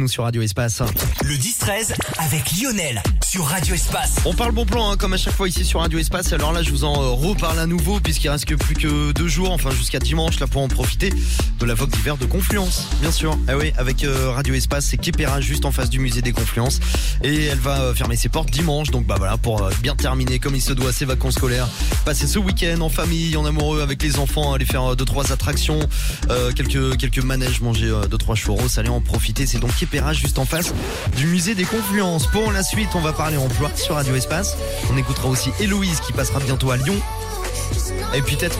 nous sur Radio Espace. Le 10-13 avec Lionel sur Radio Espace. On parle bon plan, hein, comme à chaque fois ici sur Radio Espace. Alors là, je vous en euh, reparle à nouveau, puisqu'il reste que plus que deux jours, enfin jusqu'à dimanche, là pour en profiter de la Vogue d'hiver de Confluence, bien sûr. Ah oui, avec euh, Radio Espace, c'est Képéra, juste en face du musée des Confluences. Et elle va euh, fermer ses portes dimanche, donc bah voilà, pour euh, bien terminer comme il se doit ses vacances scolaires. Passer ce week-end en famille, en amoureux, avec les enfants, aller faire deux trois attractions, quelques quelques manèges, manger deux trois churros, allez en profiter. C'est donc Juste en face du musée des Confluences. Pour la suite, on va parler emploi sur Radio Espace. On écoutera aussi Héloïse qui passera bientôt à Lyon. Et puis peut-être